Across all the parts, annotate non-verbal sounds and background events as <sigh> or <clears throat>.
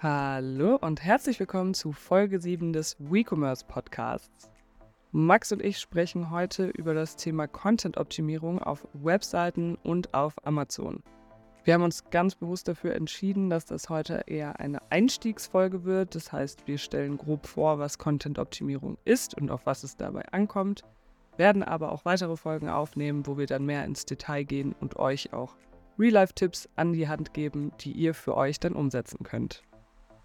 Hallo und herzlich willkommen zu Folge 7 des WeCommerce Podcasts. Max und ich sprechen heute über das Thema Content-Optimierung auf Webseiten und auf Amazon. Wir haben uns ganz bewusst dafür entschieden, dass das heute eher eine Einstiegsfolge wird. Das heißt, wir stellen grob vor, was Content-Optimierung ist und auf was es dabei ankommt, werden aber auch weitere Folgen aufnehmen, wo wir dann mehr ins Detail gehen und euch auch Real-Life-Tipps an die Hand geben, die ihr für euch dann umsetzen könnt.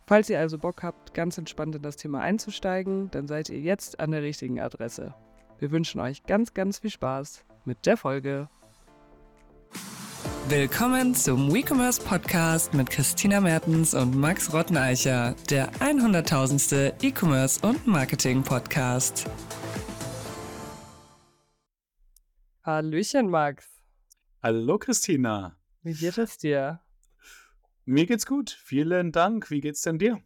Falls ihr also Bock habt, ganz entspannt in das Thema einzusteigen, dann seid ihr jetzt an der richtigen Adresse. Wir wünschen euch ganz, ganz viel Spaß mit der Folge. Willkommen zum WeCommerce Podcast mit Christina Mertens und Max Rotteneicher, der 100.000. E-Commerce und Marketing Podcast. Hallöchen, Max. Hallo, Christina. Wie geht es dir? Mir geht's gut. Vielen Dank. Wie geht's denn dir?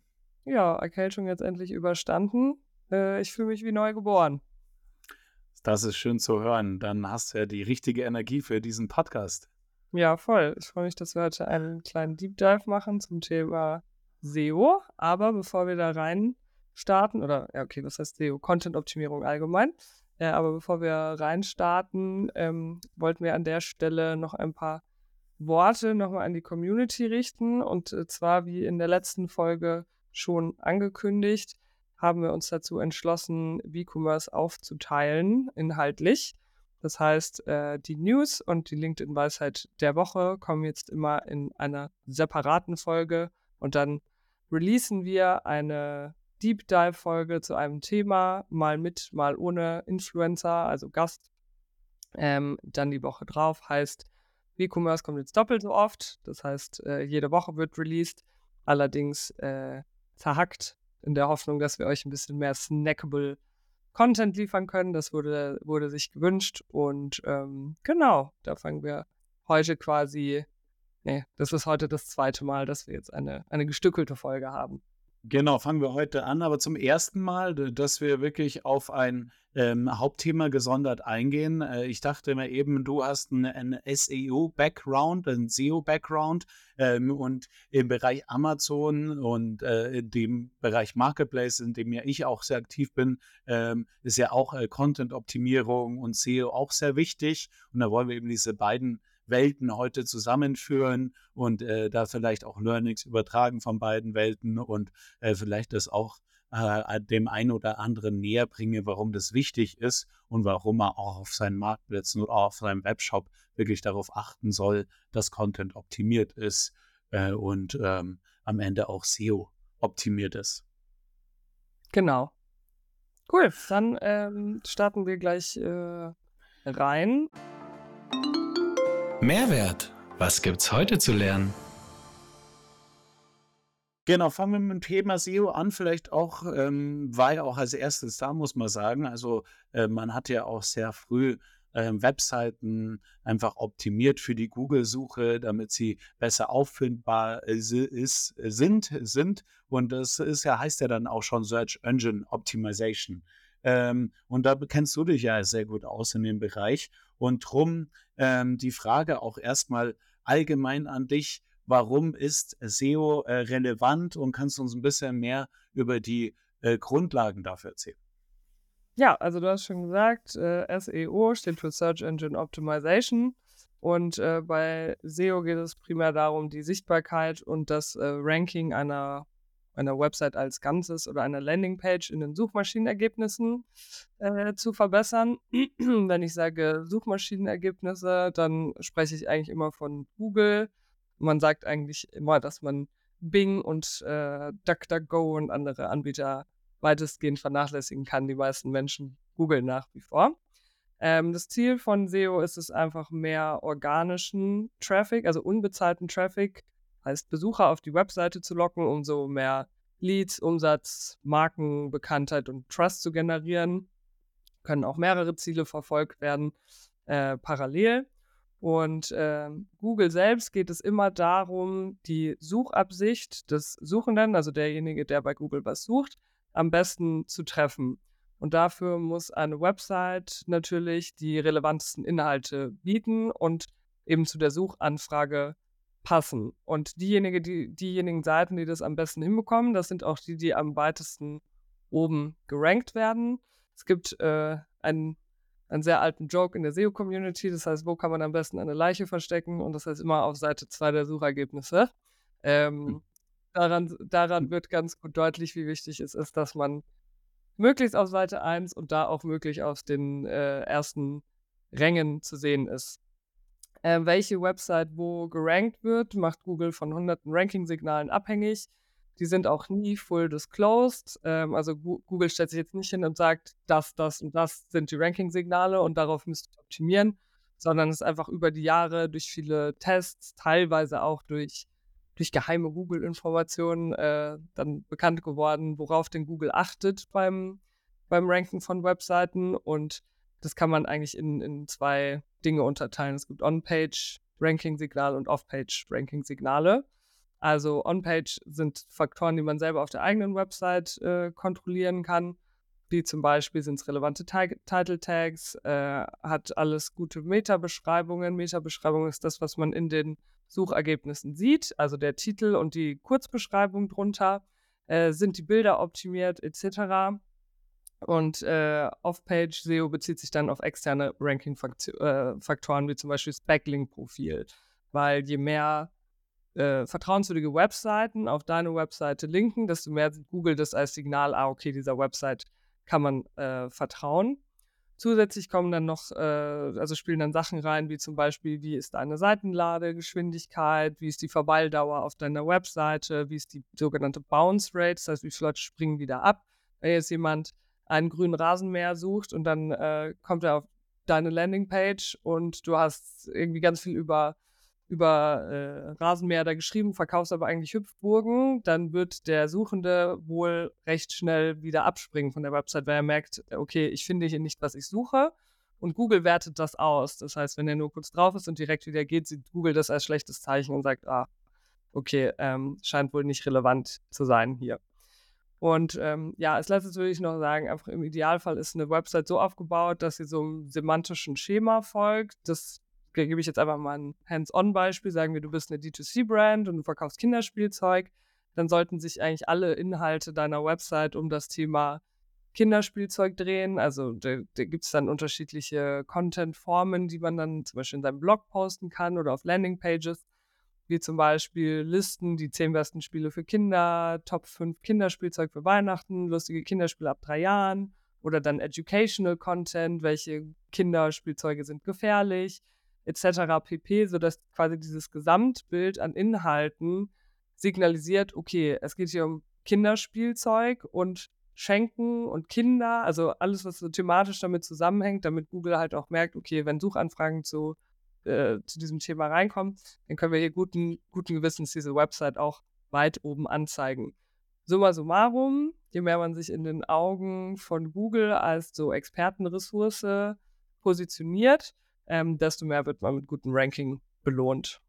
Ja, Erkältung jetzt endlich überstanden. Äh, ich fühle mich wie neu geboren. Das ist schön zu hören. Dann hast du ja die richtige Energie für diesen Podcast. Ja, voll. Ich freue mich, dass wir heute einen kleinen Deep Dive machen zum Thema SEO. Aber bevor wir da rein starten, oder ja, okay, was heißt SEO? Content-Optimierung allgemein. Ja, aber bevor wir reinstarten, ähm, wollten wir an der Stelle noch ein paar Worte nochmal an die Community richten. Und äh, zwar, wie in der letzten Folge schon angekündigt, haben wir uns dazu entschlossen, V-Commerce aufzuteilen, inhaltlich. Das heißt, äh, die News und die LinkedIn-Weisheit der Woche kommen jetzt immer in einer separaten Folge und dann releasen wir eine Deep Dive-Folge zu einem Thema, mal mit, mal ohne Influencer, also Gast. Ähm, dann die Woche drauf heißt WeCommerce kommt jetzt doppelt so oft. Das heißt, äh, jede Woche wird released. Allerdings äh, zerhackt in der Hoffnung, dass wir euch ein bisschen mehr snackable Content liefern können. Das wurde, wurde sich gewünscht. Und ähm, genau, da fangen wir heute quasi. Nee, das ist heute das zweite Mal, dass wir jetzt eine, eine gestückelte Folge haben. Genau, fangen wir heute an, aber zum ersten Mal, dass wir wirklich auf ein ähm, Hauptthema gesondert eingehen. Äh, ich dachte mir eben, du hast einen, SEO-Background, einen SEO-Background ähm, und im Bereich Amazon und äh, in dem Bereich Marketplace, in dem ja ich auch sehr aktiv bin, ähm, ist ja auch äh, Content-Optimierung und SEO auch sehr wichtig. Und da wollen wir eben diese beiden Welten heute zusammenführen und äh, da vielleicht auch Learnings übertragen von beiden Welten und äh, vielleicht das auch äh, dem einen oder anderen näher bringe, warum das wichtig ist und warum er auch auf seinen Marktplätzen oder auf seinem Webshop wirklich darauf achten soll, dass Content optimiert ist äh, und ähm, am Ende auch SEO optimiert ist. Genau. Cool, dann ähm, starten wir gleich äh, rein. Mehrwert. Was gibt's heute zu lernen? Genau, fangen wir mit dem Thema SEO an. Vielleicht auch, ähm, war ja auch als erstes da, muss man sagen. Also äh, man hat ja auch sehr früh äh, Webseiten einfach optimiert für die Google-Suche, damit sie besser auffindbar äh, ist, sind, sind. Und das ist ja, heißt ja dann auch schon Search Engine Optimization. Ähm, und da kennst du dich ja sehr gut aus in dem Bereich. Und drum ähm, die Frage auch erstmal allgemein an dich. Warum ist SEO äh, relevant und kannst du uns ein bisschen mehr über die äh, Grundlagen dafür erzählen? Ja, also du hast schon gesagt, äh, SEO steht für Search Engine Optimization. Und äh, bei SEO geht es primär darum, die Sichtbarkeit und das äh, Ranking einer einer Website als Ganzes oder einer Landingpage in den Suchmaschinenergebnissen äh, zu verbessern. <clears throat> Wenn ich sage Suchmaschinenergebnisse, dann spreche ich eigentlich immer von Google. Man sagt eigentlich immer, dass man Bing und äh, DuckDuckGo und andere Anbieter weitestgehend vernachlässigen kann. Die meisten Menschen googeln nach wie vor. Ähm, das Ziel von SEO ist es einfach mehr organischen Traffic, also unbezahlten Traffic heißt Besucher auf die Webseite zu locken, um so mehr Leads, Umsatz, Markenbekanntheit und Trust zu generieren. Können auch mehrere Ziele verfolgt werden äh, parallel. Und äh, Google selbst geht es immer darum, die Suchabsicht des Suchenden, also derjenige, der bei Google was sucht, am besten zu treffen. Und dafür muss eine Website natürlich die relevantesten Inhalte bieten und eben zu der Suchanfrage passen. Und diejenige, die, diejenigen Seiten, die das am besten hinbekommen, das sind auch die, die am weitesten oben gerankt werden. Es gibt äh, einen, einen sehr alten Joke in der SEO-Community, das heißt, wo kann man am besten eine Leiche verstecken? Und das heißt immer auf Seite 2 der Suchergebnisse. Ähm, hm. daran, daran hm. wird ganz gut deutlich, wie wichtig es ist, dass man möglichst auf Seite 1 und da auch möglich auf den äh, ersten Rängen zu sehen ist. Äh, welche Website wo gerankt wird, macht Google von hunderten Ranking-Signalen abhängig. Die sind auch nie full disclosed. Ähm, also Google stellt sich jetzt nicht hin und sagt, das, das und das sind die Ranking-Signale und darauf müsst ihr optimieren, sondern es ist einfach über die Jahre durch viele Tests, teilweise auch durch, durch geheime Google-Informationen äh, dann bekannt geworden, worauf denn Google achtet beim, beim Ranken von Webseiten. Und das kann man eigentlich in, in zwei Dinge unterteilen. Es gibt On-Page-Ranking-Signale und Off-Page-Ranking-Signale. Also On-Page sind Faktoren, die man selber auf der eigenen Website äh, kontrollieren kann. Wie zum Beispiel sind es relevante Title Tags, äh, hat alles gute Meta-Beschreibungen. Meta-Beschreibung ist das, was man in den Suchergebnissen sieht, also der Titel und die Kurzbeschreibung drunter. Äh, sind die Bilder optimiert etc. Und äh, Off-Page SEO bezieht sich dann auf externe Ranking-Faktoren, äh, wie zum Beispiel das Backlink-Profil. Weil je mehr äh, vertrauenswürdige Webseiten auf deine Webseite linken, desto mehr Google das als Signal, ah, okay, dieser Website kann man äh, vertrauen. Zusätzlich kommen dann noch, äh, also spielen dann Sachen rein, wie zum Beispiel, wie ist deine Seitenladegeschwindigkeit, wie ist die Verweildauer auf deiner Webseite, wie ist die sogenannte Bounce Rate, das heißt, wie viele Leute springen wieder ab. Wenn jetzt jemand einen grünen Rasenmäher sucht und dann äh, kommt er auf deine Landingpage und du hast irgendwie ganz viel über über äh, Rasenmäher da geschrieben, verkaufst aber eigentlich Hüpfburgen, dann wird der Suchende wohl recht schnell wieder abspringen von der Website, weil er merkt, okay, ich finde hier nicht, was ich suche. Und Google wertet das aus. Das heißt, wenn er nur kurz drauf ist und direkt wieder geht, sieht Google das als schlechtes Zeichen und sagt, ah, okay, ähm, scheint wohl nicht relevant zu sein hier. Und ähm, ja, als letztes würde ich noch sagen, einfach im Idealfall ist eine Website so aufgebaut, dass sie so einem semantischen Schema folgt. Das gebe ich jetzt einfach mal ein Hands-on-Beispiel. Sagen wir, du bist eine D2C-Brand und du verkaufst Kinderspielzeug. Dann sollten sich eigentlich alle Inhalte deiner Website um das Thema Kinderspielzeug drehen. Also da, da gibt es dann unterschiedliche Content-Formen, die man dann zum Beispiel in seinem Blog posten kann oder auf Landing-Pages, wie zum Beispiel Listen, die zehn besten Spiele für Kinder, Top 5 Kinderspielzeug für Weihnachten, lustige Kinderspiele ab drei Jahren oder dann Educational Content, welche Kinderspielzeuge sind gefährlich, etc. pp, sodass quasi dieses Gesamtbild an Inhalten signalisiert, okay, es geht hier um Kinderspielzeug und Schenken und Kinder, also alles, was so thematisch damit zusammenhängt, damit Google halt auch merkt, okay, wenn Suchanfragen zu, äh, zu diesem Thema reinkommen, dann können wir hier guten, guten Gewissens diese Website auch weit oben anzeigen. Summa summarum, je mehr man sich in den Augen von Google als so Expertenressource positioniert, ähm, desto mehr wird man mit gutem Ranking belohnt.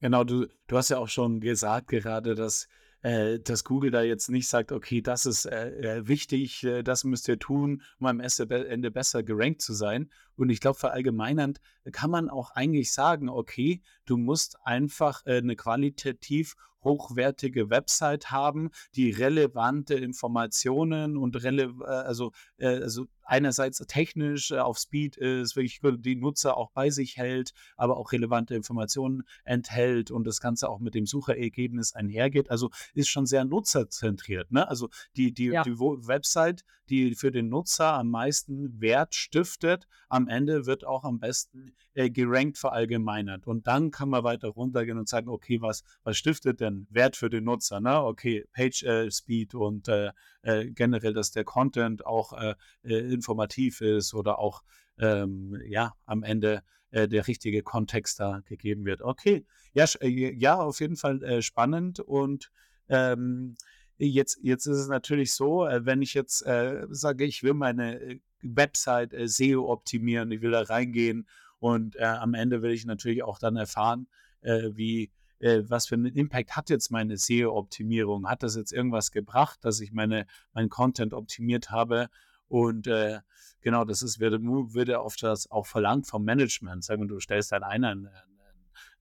Genau, du, du hast ja auch schon gesagt gerade, dass, äh, dass Google da jetzt nicht sagt, okay, das ist äh, äh wichtig, äh, das müsst ihr tun, um am Ende besser gerankt zu sein. Und ich glaube, verallgemeinernd kann man auch eigentlich sagen, okay, du musst einfach äh, eine qualitativ hochwertige Website haben, die relevante Informationen und rele äh, also, also einerseits technisch äh, auf Speed ist, wirklich die Nutzer auch bei sich hält, aber auch relevante Informationen enthält und das Ganze auch mit dem Suchergebnis einhergeht. Also ist schon sehr nutzerzentriert. Ne? Also die, die, ja. die Website, die für den Nutzer am meisten Wert stiftet, am Ende wird auch am besten äh, gerankt verallgemeinert. Und dann kann man weiter runtergehen und sagen, okay, was, was stiftet denn Wert für den Nutzer? Ne? Okay, Page äh, Speed und äh, äh generell, dass der Content auch äh, äh, informativ ist oder auch ähm, ja am Ende äh, der richtige Kontext da gegeben wird. Okay, ja, ja auf jeden Fall spannend und ähm, jetzt, jetzt ist es natürlich so, wenn ich jetzt sage, ich will meine Website SEO optimieren, ich will da reingehen und am Ende will ich natürlich auch dann erfahren, wie was für einen Impact hat jetzt meine SEO-Optimierung? Hat das jetzt irgendwas gebracht, dass ich meine, meinen Content optimiert habe? Und äh, genau, das ist, würde, würde oft das auch verlangt vom Management. Sagen du stellst dann einen, einen,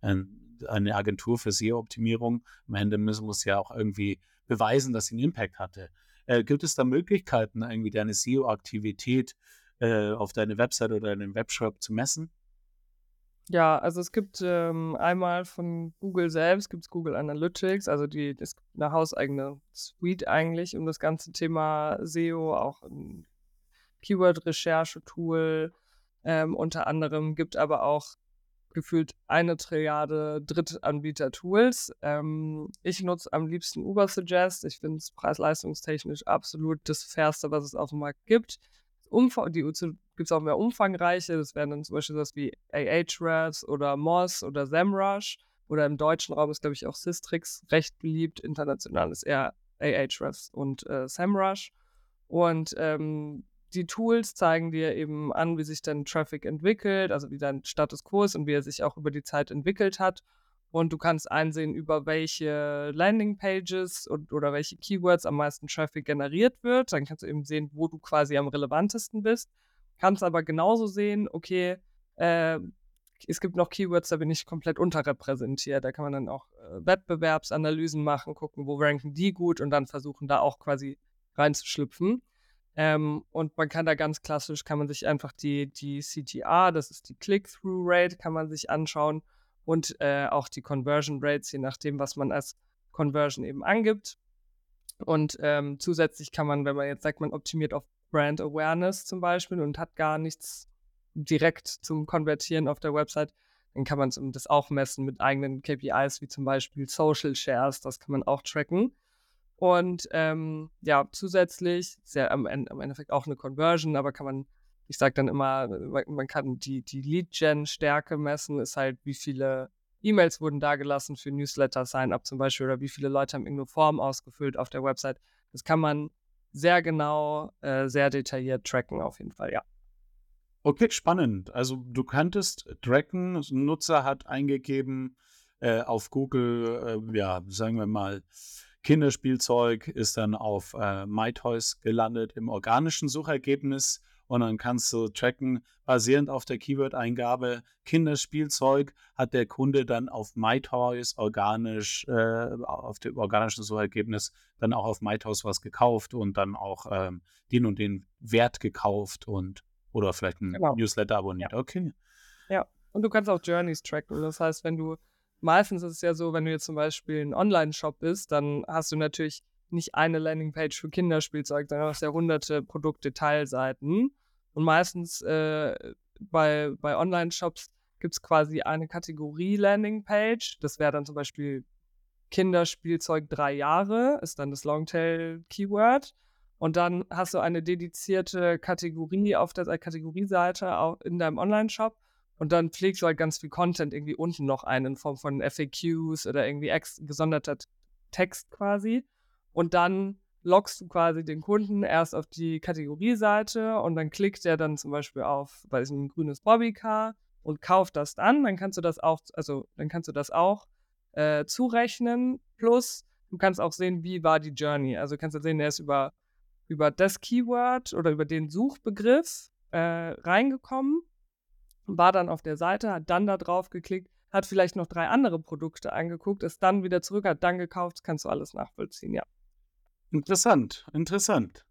einen eine Agentur für SEO-Optimierung. Am Ende muss, muss ja auch irgendwie beweisen, dass sie einen Impact hatte. Äh, gibt es da Möglichkeiten, irgendwie deine SEO-Aktivität äh, auf deine Website oder in den Webshop zu messen? Ja, also es gibt ähm, einmal von Google selbst, gibt es Google Analytics, also die ist eine hauseigene Suite eigentlich um das ganze Thema SEO, auch ein Keyword-Recherche-Tool ähm, unter anderem, gibt aber auch gefühlt eine Trilliarde Drittanbieter-Tools. Ähm, ich nutze am liebsten Ubersuggest. Ich finde es preis-leistungstechnisch absolut das Fairste, was es auf dem Markt gibt. Die gibt es auch mehr umfangreiche. Das wären dann zum Beispiel sowas wie Ahrefs oder Moz oder SEMrush. Oder im deutschen Raum ist, glaube ich, auch Systrix recht beliebt. International ist eher Ahrefs und äh, SEMrush. Und ähm, die Tools zeigen dir eben an, wie sich dein Traffic entwickelt, also wie dein Status quo ist und wie er sich auch über die Zeit entwickelt hat. Und du kannst einsehen, über welche Landingpages und, oder welche Keywords am meisten Traffic generiert wird. Dann kannst du eben sehen, wo du quasi am relevantesten bist. Kannst aber genauso sehen, okay, äh, es gibt noch Keywords, da bin ich komplett unterrepräsentiert. Da kann man dann auch äh, Wettbewerbsanalysen machen, gucken, wo ranken die gut und dann versuchen, da auch quasi reinzuschlüpfen. Ähm, und man kann da ganz klassisch, kann man sich einfach die, die CTR, das ist die Click-Through-Rate, kann man sich anschauen und äh, auch die Conversion Rates, je nachdem, was man als Conversion eben angibt. Und ähm, zusätzlich kann man, wenn man jetzt sagt, man optimiert auf Brand Awareness zum Beispiel und hat gar nichts direkt zum Konvertieren auf der Website, dann kann man das auch messen mit eigenen KPIs, wie zum Beispiel Social Shares, das kann man auch tracken. Und ähm, ja, zusätzlich, ist ja am, am Endeffekt auch eine Conversion, aber kann man ich sage dann immer, man kann die, die Lead-Gen-Stärke messen, ist halt, wie viele E-Mails wurden da gelassen für Newsletter-Sign-up zum Beispiel oder wie viele Leute haben irgendeine Form ausgefüllt auf der Website. Das kann man sehr genau, äh, sehr detailliert tracken, auf jeden Fall, ja. Okay, spannend. Also du kanntest tracken, ein Nutzer hat eingegeben äh, auf Google, äh, ja, sagen wir mal, Kinderspielzeug, ist dann auf äh, MyToys gelandet im organischen Suchergebnis und dann kannst du tracken, basierend auf der Keyword-Eingabe Kinderspielzeug hat der Kunde dann auf MyToys organisch, äh, auf dem organischen Suchergebnis dann auch auf MyToys was gekauft und dann auch ähm, den und den Wert gekauft und oder vielleicht ein genau. Newsletter abonniert. Ja. Okay. Ja, und du kannst auch Journeys tracken. Das heißt, wenn du meistens ist es ja so, wenn du jetzt zum Beispiel ein Online-Shop bist, dann hast du natürlich nicht eine Landingpage für Kinderspielzeug, sondern hast ja hunderte Produktdetailseiten. Und meistens äh, bei, bei Online-Shops gibt es quasi eine Kategorie Landingpage. Das wäre dann zum Beispiel Kinderspielzeug drei Jahre, ist dann das Longtail-Keyword. Und dann hast du eine dedizierte Kategorie auf der Kategorieseite in deinem Online-Shop. Und dann pflegst du halt ganz viel Content irgendwie unten noch ein in Form von FAQs oder irgendwie gesonderter Text quasi. Und dann lockst du quasi den Kunden erst auf die Kategorieseite und dann klickt er dann zum Beispiel auf, weiß nicht, ein grünes Bobbycar und kauft das dann. Dann kannst du das auch, also dann kannst du das auch äh, zurechnen. Plus, du kannst auch sehen, wie war die Journey. Also kannst du sehen, er ist über, über das Keyword oder über den Suchbegriff äh, reingekommen, war dann auf der Seite, hat dann da drauf geklickt, hat vielleicht noch drei andere Produkte angeguckt, ist dann wieder zurück, hat dann gekauft, kannst du alles nachvollziehen, ja. Interessant, interessant.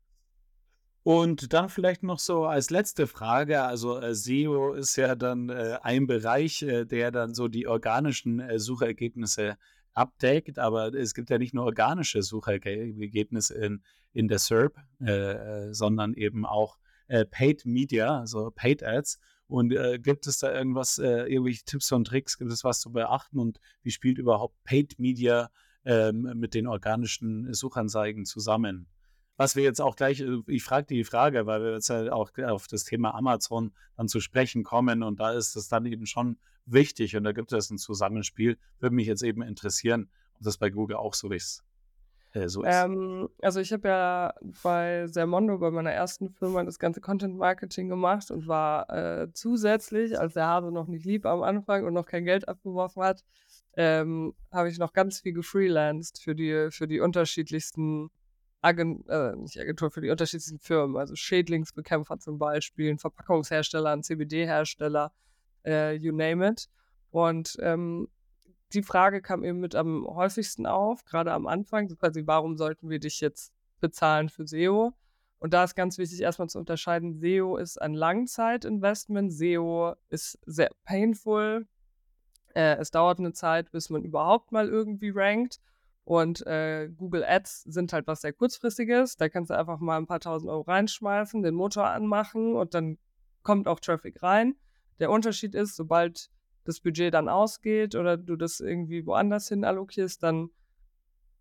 Und dann vielleicht noch so als letzte Frage, also äh, SEO ist ja dann äh, ein Bereich, äh, der dann so die organischen äh, Suchergebnisse abdeckt, aber es gibt ja nicht nur organische Suchergebnisse in, in der SERP, äh, äh, sondern eben auch Paid Media, also Paid Ads. Und gibt es da irgendwas, irgendwelche Tipps und Tricks, gibt es was zu beachten und wie spielt überhaupt Paid Media ähm, mit den organischen Suchanzeigen zusammen. Was wir jetzt auch gleich, äh, ich frage die Frage, weil wir jetzt halt auch auf das Thema Amazon dann zu sprechen kommen und da ist es dann eben schon wichtig und da gibt es ein Zusammenspiel. Würde mich jetzt eben interessieren, ob das bei Google auch so ist. Äh, so ist. Ähm, also ich habe ja bei Sermondo, bei meiner ersten Firma, das ganze Content Marketing gemacht und war äh, zusätzlich, als der Hase noch nicht lieb am Anfang und noch kein Geld abgeworfen hat, ähm, habe ich noch ganz viel gefreelanced für die, für die unterschiedlichsten Agent, äh, nicht Agentur, für die unterschiedlichsten Firmen, also Schädlingsbekämpfer zum Beispiel, Verpackungshersteller, CBD-Hersteller, äh, you name it. Und ähm, die Frage kam eben mit am häufigsten auf, gerade am Anfang, quasi, warum sollten wir dich jetzt bezahlen für SEO? Und da ist ganz wichtig, erstmal zu unterscheiden, SEO ist ein Langzeitinvestment, SEO ist sehr painful. Äh, es dauert eine Zeit, bis man überhaupt mal irgendwie rankt. Und äh, Google Ads sind halt was sehr kurzfristiges. Da kannst du einfach mal ein paar tausend Euro reinschmeißen, den Motor anmachen und dann kommt auch Traffic rein. Der Unterschied ist, sobald das Budget dann ausgeht oder du das irgendwie woanders hin allokierst, dann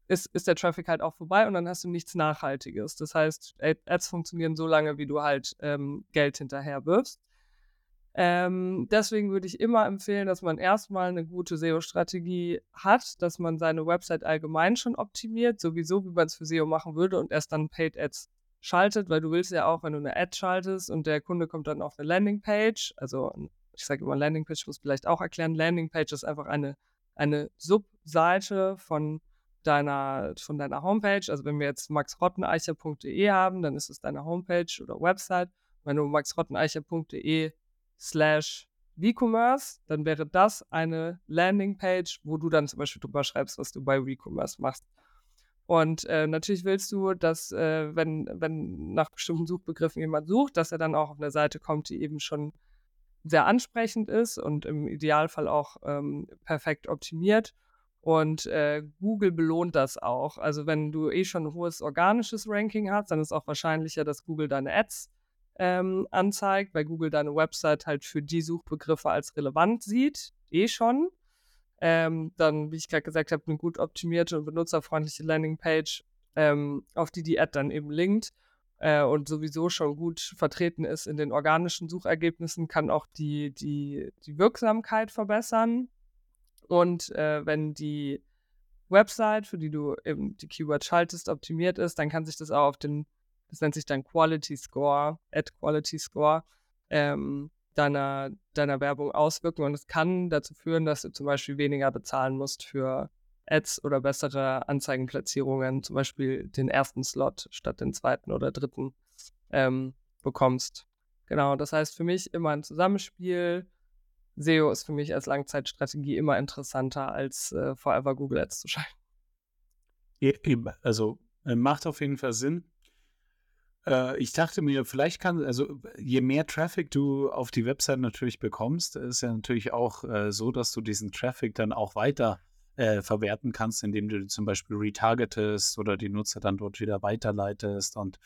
ist, ist der Traffic halt auch vorbei und dann hast du nichts Nachhaltiges. Das heißt, Ads funktionieren so lange, wie du halt ähm, Geld hinterher wirfst. Ähm, deswegen würde ich immer empfehlen, dass man erstmal eine gute SEO-Strategie hat, dass man seine Website allgemein schon optimiert, sowieso wie man es für SEO machen würde und erst dann Paid Ads schaltet, weil du willst ja auch, wenn du eine Ad schaltest und der Kunde kommt dann auf eine Landingpage, also ich sage immer Landingpage, muss vielleicht auch erklären, Landingpage ist einfach eine, eine Subseite von deiner, von deiner Homepage. Also wenn wir jetzt maxrotteneicher.de haben, dann ist es deine Homepage oder Website. Wenn du maxrotteneicher.de slash WeCommerce, dann wäre das eine Landingpage, wo du dann zum Beispiel drüber schreibst, was du bei WeCommerce machst. Und äh, natürlich willst du, dass, äh, wenn, wenn nach bestimmten Suchbegriffen jemand sucht, dass er dann auch auf eine Seite kommt, die eben schon sehr ansprechend ist und im Idealfall auch ähm, perfekt optimiert. Und äh, Google belohnt das auch. Also wenn du eh schon ein hohes organisches Ranking hast, dann ist auch wahrscheinlicher, dass Google deine Ads ähm, anzeigt, weil Google deine Website halt für die Suchbegriffe als relevant sieht, eh schon. Ähm, dann, wie ich gerade gesagt habe, eine gut optimierte und benutzerfreundliche Landingpage, ähm, auf die die Ad dann eben linkt äh, und sowieso schon gut vertreten ist in den organischen Suchergebnissen, kann auch die, die, die Wirksamkeit verbessern. Und äh, wenn die Website, für die du eben die Keywords schaltest, optimiert ist, dann kann sich das auch auf den das nennt sich dann Quality Score, Ad Quality Score, ähm, deiner, deiner Werbung auswirken. Und es kann dazu führen, dass du zum Beispiel weniger bezahlen musst für Ads oder bessere Anzeigenplatzierungen, zum Beispiel den ersten Slot statt den zweiten oder dritten ähm, bekommst. Genau, das heißt für mich immer ein Zusammenspiel. SEO ist für mich als Langzeitstrategie immer interessanter, als äh, Forever Google Ads zu <laughs> schalten. Also äh, macht auf jeden Fall Sinn. Äh, ich dachte mir, vielleicht kann, also je mehr Traffic du auf die Website natürlich bekommst, ist ja natürlich auch äh, so, dass du diesen Traffic dann auch weiter äh, verwerten kannst, indem du zum Beispiel retargetest oder die Nutzer dann dort wieder weiterleitest und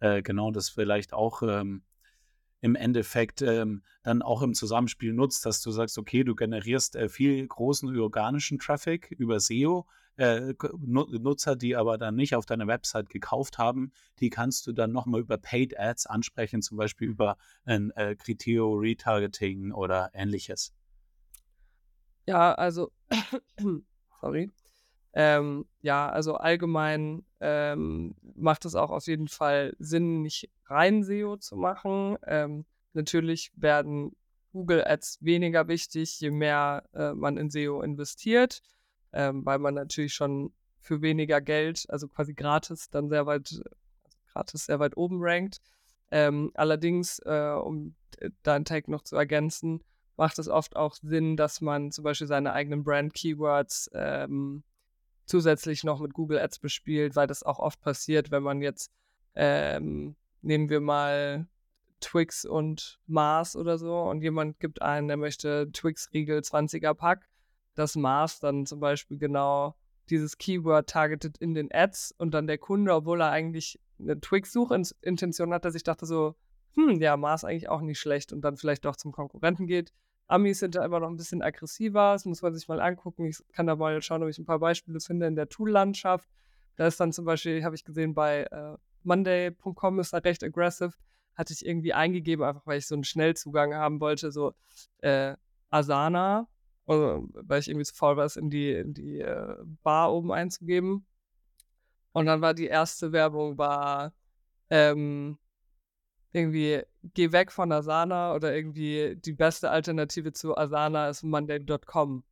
äh, genau das vielleicht auch ähm, im Endeffekt ähm, dann auch im Zusammenspiel nutzt, dass du sagst, okay, du generierst äh, viel großen organischen Traffic über SEO, äh, Nutzer, die aber dann nicht auf deiner Website gekauft haben, die kannst du dann nochmal über Paid Ads ansprechen, zum Beispiel über ein äh, Criteo Retargeting oder ähnliches. Ja, also, <clears throat> sorry. Ähm, ja, also allgemein ähm, macht es auch auf jeden Fall Sinn, nicht rein SEO zu machen. Ähm, natürlich werden Google Ads weniger wichtig, je mehr äh, man in SEO investiert ähm, weil man natürlich schon für weniger Geld, also quasi gratis, dann sehr weit, also gratis sehr weit oben rankt. Ähm, allerdings, äh, um deinen Tag noch zu ergänzen, macht es oft auch Sinn, dass man zum Beispiel seine eigenen Brand-Keywords ähm, zusätzlich noch mit Google Ads bespielt, weil das auch oft passiert, wenn man jetzt, ähm, nehmen wir mal Twix und Mars oder so und jemand gibt einen, der möchte Twix-Riegel 20er Pack das Maß dann zum Beispiel genau dieses Keyword targetet in den Ads und dann der Kunde, obwohl er eigentlich eine Twix-Suchintention hatte, sich dachte so, hm, ja, Mars eigentlich auch nicht schlecht und dann vielleicht doch zum Konkurrenten geht. Amis sind da immer noch ein bisschen aggressiver, das muss man sich mal angucken. Ich kann da mal schauen, ob ich ein paar Beispiele finde in der Tool-Landschaft. Da ist dann zum Beispiel, habe ich gesehen, bei äh, Monday.com ist da recht aggressive. Hatte ich irgendwie eingegeben, einfach weil ich so einen Schnellzugang haben wollte, so äh, Asana also, weil ich irgendwie zu faul war, es in die, in die äh, Bar oben einzugeben. Und dann war die erste Werbung war ähm, irgendwie geh weg von Asana oder irgendwie die beste Alternative zu Asana ist Monday.com.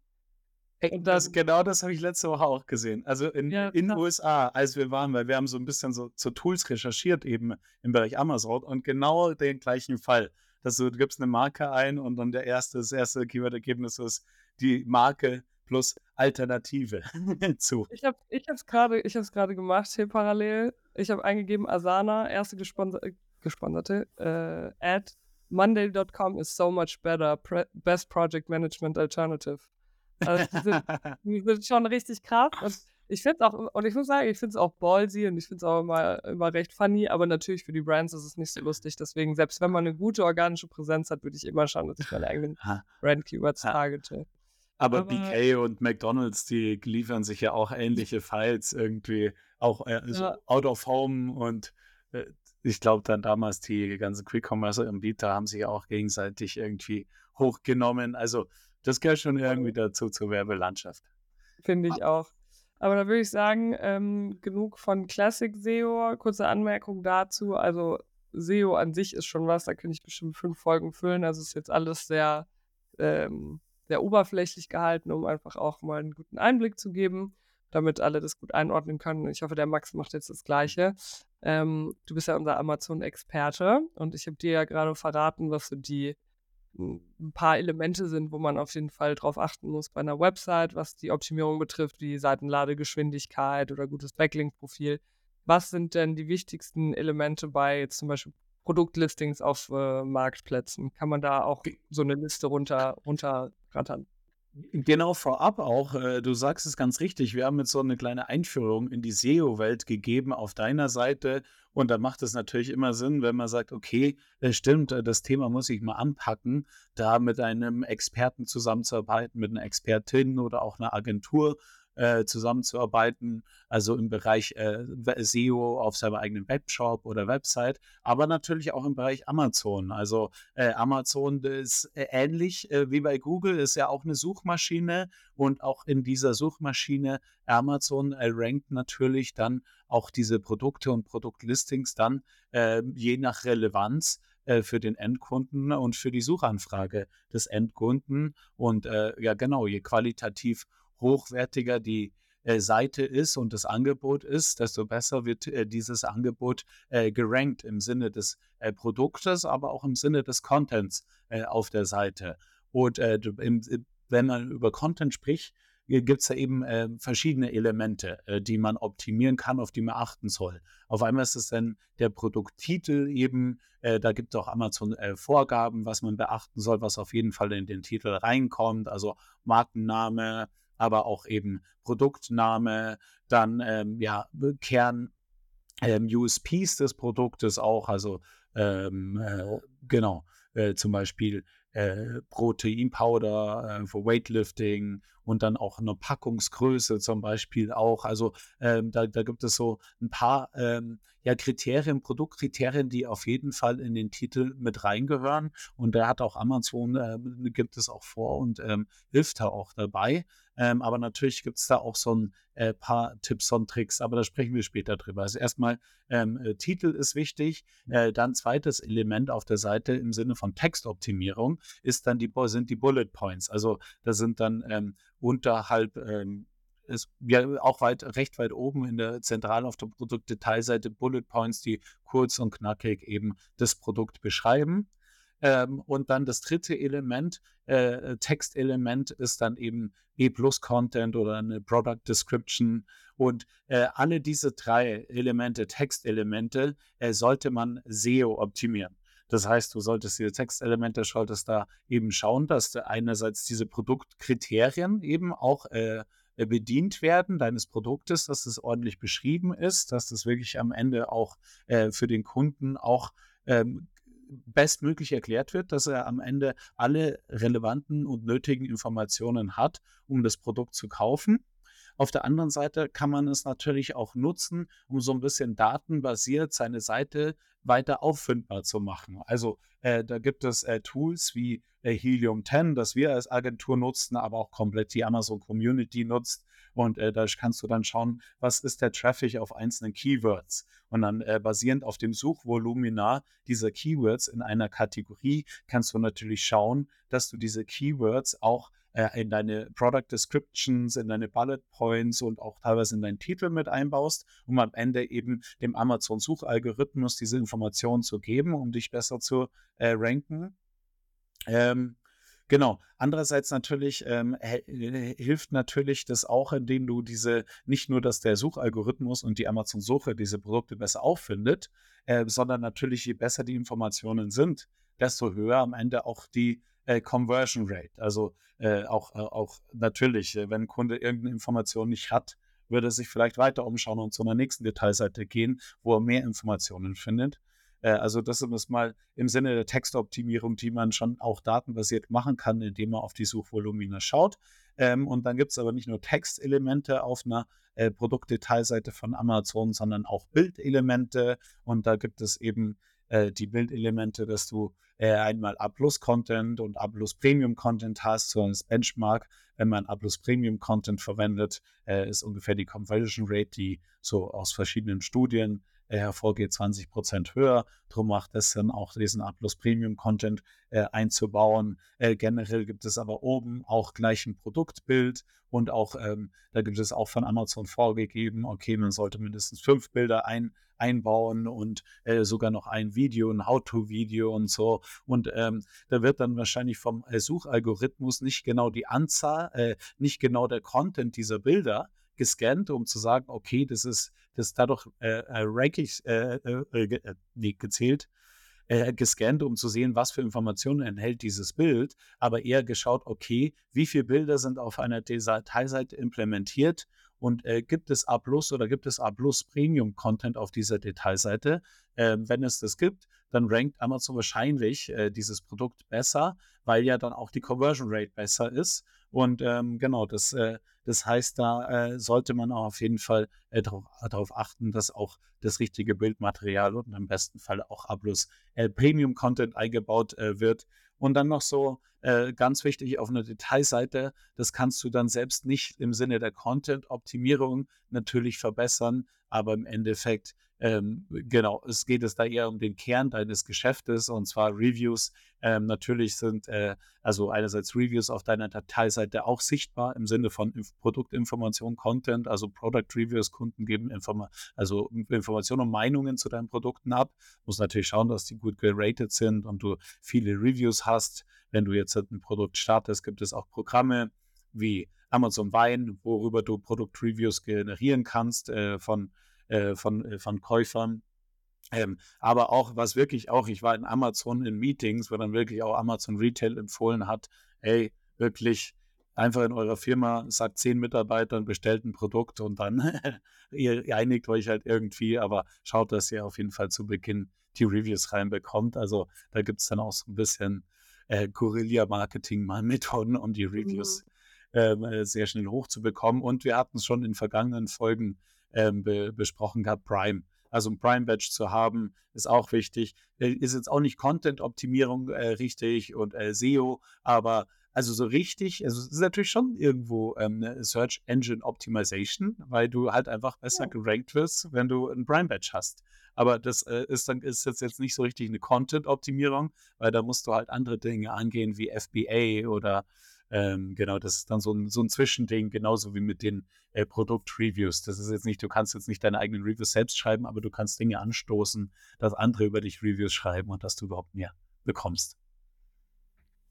Das, genau das habe ich letzte Woche auch gesehen. Also in ja, den USA, als wir waren, weil wir haben so ein bisschen so zu Tools recherchiert, eben im Bereich Amazon und genau den gleichen Fall. Dass du, du gibst eine Marke ein und dann der erste, das erste Keyword-Ergebnis ist die Marke plus Alternative <laughs> zu. Ich habe ich es gerade gemacht hier parallel. Ich habe eingegeben Asana, erste gesponsor gesponserte äh, Ad. Monday.com is so much better. Pre best Project Management Alternative. Also die sind, <laughs> die sind schon richtig krass. Und ich finde auch, und ich muss sagen, ich finde es auch ballsy und ich finde es auch immer, immer recht funny, aber natürlich für die Brands ist es nicht so lustig. Deswegen, selbst wenn man eine gute organische Präsenz hat, würde ich immer schauen, dass ich meine eigenen Brand-Keywords targete. Aber, aber, BK und McDonalds, die liefern sich ja auch ähnliche Files irgendwie, auch äh, so ja. out of home und äh, ich glaube dann damals die ganzen Quick-Commerce-Anbieter haben sich auch gegenseitig irgendwie hochgenommen. Also das gehört schon irgendwie dazu zur Werbelandschaft. Finde ich auch. Aber da würde ich sagen, ähm, genug von Classic SEO. Kurze Anmerkung dazu. Also SEO an sich ist schon was, da könnte ich bestimmt fünf Folgen füllen. Also ist jetzt alles sehr, ähm, sehr oberflächlich gehalten, um einfach auch mal einen guten Einblick zu geben, damit alle das gut einordnen können. Ich hoffe, der Max macht jetzt das Gleiche. Ähm, du bist ja unser Amazon-Experte und ich habe dir ja gerade verraten, was so die ein paar Elemente sind, wo man auf jeden Fall drauf achten muss bei einer Website, was die Optimierung betrifft, wie Seitenladegeschwindigkeit oder gutes Backlink-Profil. Was sind denn die wichtigsten Elemente bei jetzt zum Beispiel Produktlistings auf äh, Marktplätzen? Kann man da auch so eine Liste runter, runterrattern? Genau, vorab auch, äh, du sagst es ganz richtig, wir haben jetzt so eine kleine Einführung in die SEO-Welt gegeben auf deiner Seite und da macht es natürlich immer Sinn, wenn man sagt, okay, das stimmt, äh, das Thema muss ich mal anpacken, da mit einem Experten zusammenzuarbeiten, mit einer Expertin oder auch einer Agentur äh, zusammenzuarbeiten, also im Bereich äh, SEO auf seinem eigenen Webshop oder Website, aber natürlich auch im Bereich Amazon. Also äh, Amazon ist äh, ähnlich äh, wie bei Google, ist ja auch eine Suchmaschine und auch in dieser Suchmaschine Amazon äh, rankt natürlich dann auch diese Produkte und Produktlistings dann je nach Relevanz für den Endkunden und für die Suchanfrage des Endkunden. Und äh, ja, genau, je qualitativ hochwertiger die äh, Seite ist und das Angebot ist, desto besser wird äh, dieses Angebot äh, gerankt im Sinne des äh, Produktes, aber auch im Sinne des Contents äh, auf der Seite. Und äh, im, wenn man über Content spricht, gibt es da eben äh, verschiedene Elemente, äh, die man optimieren kann, auf die man achten soll. Auf einmal ist es dann der Produkttitel eben, äh, da gibt es auch Amazon Vorgaben, was man beachten soll, was auf jeden Fall in den Titel reinkommt, also Markenname, aber auch eben Produktname, dann ähm, ja, Kern ähm, USPs des Produktes auch, also ähm, äh, genau, äh, zum Beispiel äh, Proteinpowder äh, für Weightlifting und dann auch eine Packungsgröße zum Beispiel auch. Also ähm, da, da, gibt es so ein paar ähm, ja, Kriterien, Produktkriterien, die auf jeden Fall in den Titel mit reingehören. Und da hat auch Amazon, äh, gibt es auch vor und ähm, hilft da auch dabei. Ähm, aber natürlich gibt es da auch so ein äh, paar Tipps und Tricks, aber da sprechen wir später drüber. Also erstmal ähm, äh, Titel ist wichtig. Äh, dann zweites Element auf der Seite im Sinne von Textoptimierung ist dann die, sind die Bullet Points. Also da sind dann ähm, unterhalb ähm, ist ja auch weit, recht weit oben in der zentral auf der Produktdetailseite Bullet Points, die kurz und knackig eben das Produkt beschreiben. Ähm, und dann das dritte Element, äh, Textelement, ist dann eben E-Plus-Content oder eine Product Description. Und äh, alle diese drei Elemente, Textelemente, äh, sollte man SEO optimieren. Das heißt, du solltest diese Textelemente, solltest da eben schauen, dass einerseits diese Produktkriterien eben auch äh, bedient werden deines Produktes, dass es ordentlich beschrieben ist, dass das wirklich am Ende auch äh, für den Kunden auch ähm, bestmöglich erklärt wird, dass er am Ende alle relevanten und nötigen Informationen hat, um das Produkt zu kaufen. Auf der anderen Seite kann man es natürlich auch nutzen, um so ein bisschen datenbasiert seine Seite weiter auffindbar zu machen. Also äh, da gibt es äh, Tools wie äh, Helium 10, das wir als Agentur nutzen, aber auch komplett die Amazon Community nutzt. Und äh, da kannst du dann schauen, was ist der Traffic auf einzelnen Keywords. Und dann äh, basierend auf dem Suchvolumina dieser Keywords in einer Kategorie kannst du natürlich schauen, dass du diese Keywords auch äh, in deine Product Descriptions, in deine Bullet Points und auch teilweise in deinen Titel mit einbaust, um am Ende eben dem Amazon-Suchalgorithmus diese Informationen zu geben, um dich besser zu äh, ranken. Ähm, Genau. Andererseits natürlich ähm, hilft natürlich das auch, indem du diese, nicht nur, dass der Suchalgorithmus und die Amazon-Suche diese Produkte besser auffindet, äh, sondern natürlich, je besser die Informationen sind, desto höher am Ende auch die äh, Conversion Rate. Also äh, auch, äh, auch natürlich, äh, wenn ein Kunde irgendeine Information nicht hat, würde er sich vielleicht weiter umschauen und zu einer nächsten Detailseite gehen, wo er mehr Informationen findet. Äh, also das ist mal im Sinne der Textoptimierung, die man schon auch datenbasiert machen kann, indem man auf die Suchvolumina schaut. Ähm, und dann gibt es aber nicht nur Textelemente auf einer äh, Produktdetailseite von Amazon, sondern auch Bildelemente. Und da gibt es eben äh, die Bildelemente, dass du äh, einmal A Content und A Premium Content hast, so als Benchmark. Wenn man A Premium Content verwendet, äh, ist ungefähr die Conversion Rate, die so aus verschiedenen Studien äh, hervorgeht, 20 Prozent höher. Darum macht es Sinn, auch diesen A Premium Content äh, einzubauen. Äh, generell gibt es aber oben auch gleich ein Produktbild und auch, ähm, da gibt es auch von Amazon vorgegeben, okay, man sollte mindestens fünf Bilder ein, einbauen und äh, sogar noch ein Video, ein How-to-Video und so. Und ähm, da wird dann wahrscheinlich vom äh, Suchalgorithmus nicht genau die Anzahl, äh, nicht genau der Content dieser Bilder gescannt, um zu sagen, okay, das ist, das dadurch äh, äh, rankig, äh, äh, äh nee, gezählt, äh, gescannt, um zu sehen, was für Informationen enthält dieses Bild, aber eher geschaut, okay, wie viele Bilder sind auf einer Detailseite implementiert und äh, gibt es A Plus oder gibt es A Plus Premium Content auf dieser Detailseite? Äh, wenn es das gibt, dann rankt Amazon wahrscheinlich äh, dieses Produkt besser, weil ja dann auch die Conversion Rate besser ist. Und ähm, genau, das, äh, das heißt, da äh, sollte man auch auf jeden Fall äh, darauf achten, dass auch das richtige Bildmaterial und im besten Fall auch A Plus Premium Content eingebaut wird. Und dann noch so äh, ganz wichtig auf einer Detailseite, das kannst du dann selbst nicht im Sinne der Content-Optimierung natürlich verbessern, aber im Endeffekt ähm, genau, es geht es da eher um den Kern deines Geschäftes und zwar Reviews. Ähm, natürlich sind äh, also einerseits Reviews auf deiner Dateiseite auch sichtbar im Sinne von Inf Produktinformation, Content, also Product Reviews. Kunden geben Informa also Informationen und Meinungen zu deinen Produkten ab. Muss natürlich schauen, dass die gut geratet sind und du viele Reviews hast. Wenn du jetzt ein Produkt startest, gibt es auch Programme wie Amazon Wein, worüber du Produktreviews generieren kannst äh, von äh, von, äh, von Käufern. Ähm, aber auch, was wirklich auch, ich war in Amazon in Meetings, wo dann wirklich auch Amazon Retail empfohlen hat, hey, wirklich einfach in eurer Firma, sagt zehn Mitarbeitern, bestellt ein Produkt und dann <laughs> ihr, ihr einigt euch halt irgendwie, aber schaut, dass ihr auf jeden Fall zu Beginn die Reviews reinbekommt. Also da gibt es dann auch so ein bisschen äh, Guerilla-Marketing mal <laughs> Methoden, um die Reviews mhm. ähm, äh, sehr schnell hochzubekommen. Und wir hatten es schon in vergangenen Folgen ähm, be besprochen gehabt, Prime. Also ein Prime-Badge zu haben, ist auch wichtig. Äh, ist jetzt auch nicht Content-Optimierung äh, richtig und äh, SEO, aber also so richtig, also es ist natürlich schon irgendwo ähm, eine Search Engine Optimization, weil du halt einfach besser ja. gerankt wirst, wenn du ein Prime Badge hast. Aber das äh, ist dann ist jetzt, jetzt nicht so richtig eine Content-Optimierung, weil da musst du halt andere Dinge angehen wie FBA oder ähm, genau, das ist dann so ein, so ein Zwischending, genauso wie mit den äh, Produktreviews. Das ist jetzt nicht, du kannst jetzt nicht deine eigenen Reviews selbst schreiben, aber du kannst Dinge anstoßen, dass andere über dich Reviews schreiben und dass du überhaupt mehr bekommst.